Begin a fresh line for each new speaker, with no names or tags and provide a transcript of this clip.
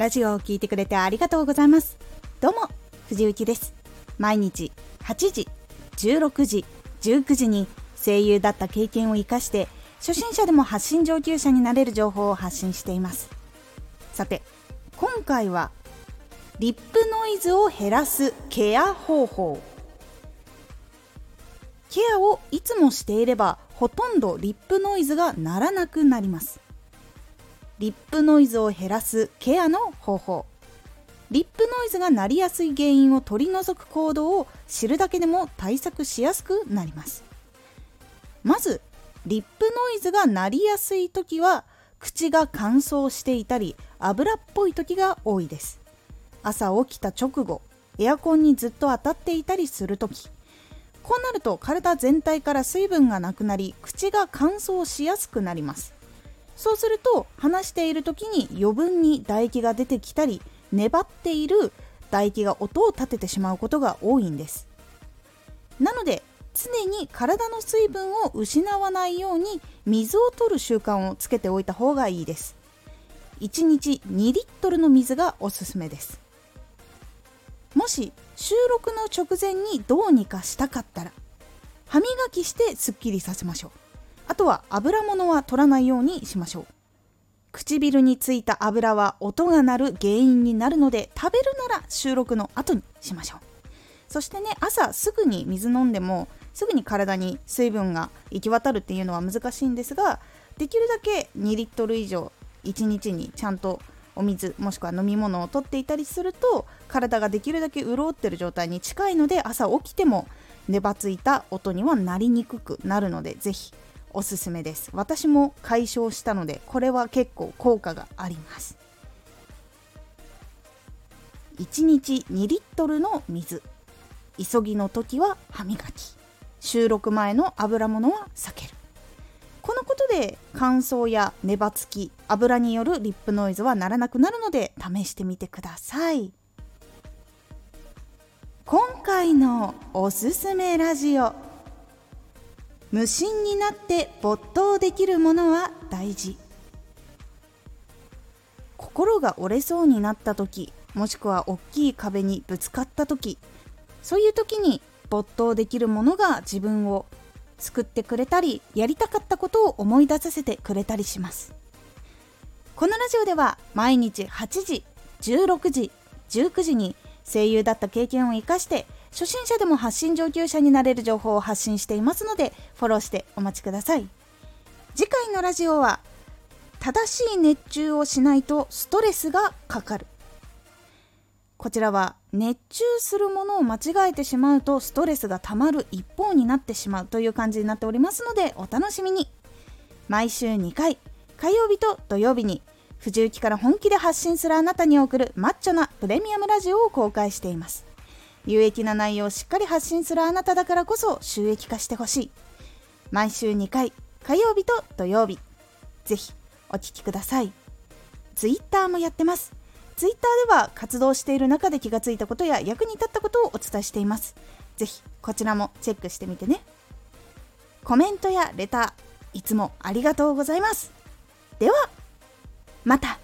ラジオを聴いてくれてありがとうございます。どうも藤幸です。毎日8時16時19時に声優だった経験を生かして初心者でも発信上級者になれる情報を発信しています。さて今回はリップノイズを減らすケア方法。ケアをいつもしていればほとんどリップノイズが鳴らなくなります。リップノイズを減らすケアの方法。リップノイズが鳴りやすい原因を取り除く行動を知るだけでも対策しやすくなります。まずリップノイズが鳴りやすい時は口が乾燥していたり油っぽい時が多いです。朝起きた直後エアコンにずっと当たっていたりする時。こうなると体全体から水分がなくなり口が乾燥しやすくなります。そうすると話している時に余分に唾液が出てきたり粘っている唾液が音を立ててしまうことが多いんです。なので常に体の水分を失わないように水を取る習慣をつけておいた方がいいです。1日2リットルの水がおすすめです。もし収録の直前にどうにかしたかったら歯磨きしてすっきりさせましょう。とは油物は取らないようにしましょう。唇についた油は音が鳴る原因になるので食べるなら収録の後にしましょう。そしてね朝すぐに水飲んでもすぐに体に水分が行き渡るっていうのは難しいんですができるだけ2リットル以上1日にちゃんとお水もしくは飲み物をとっていたりすると体ができるだけ潤ってる状態に近いので朝起きても粘ついた音にはなりにくくなるので是非おすすめです。私も解消したのでこれは結構効果があります。1日2リットルの水。急ぎの時は歯磨き。収録前の油物は避ける。このことで乾燥や粘つき油によるリップノイズはならなくなるので試してみてください。今回のおすすめラジオ。無心になって没頭できるものは大事。心が折れそうになった時もしくは大きい壁にぶつかった時そういう時に没頭できるものが自分を救ってくれたりやりたかったことを思い出させてくれたりします。このラジオでは毎日8時16時19時に声優だった経験を生かして初心者でも発信上級者になれる情報を発信していますのでフォローしてお待ちください。次回のラジオは正しい熱中をしないとストレスがかかる。こちらは熱中するものを間違えてしまうとストレスがたまる一方になってしまうという感じになっておりますのでお楽しみに。毎週2回火曜日と土曜日に藤雪から本気で発信するあなたに送るマッチョなプレミアムラジオを公開しています。有益な内容をしっかり発信するあなただからこそ収益化してほしい。毎週2回火曜日と土曜日。ぜひお聴きください。Twitter もやってます。Twitter では活動している中で気がついたことや役に立ったことをお伝えしています。ぜひこちらもチェックしてみてね。コメントやレターいつもありがとうございます。ではまた。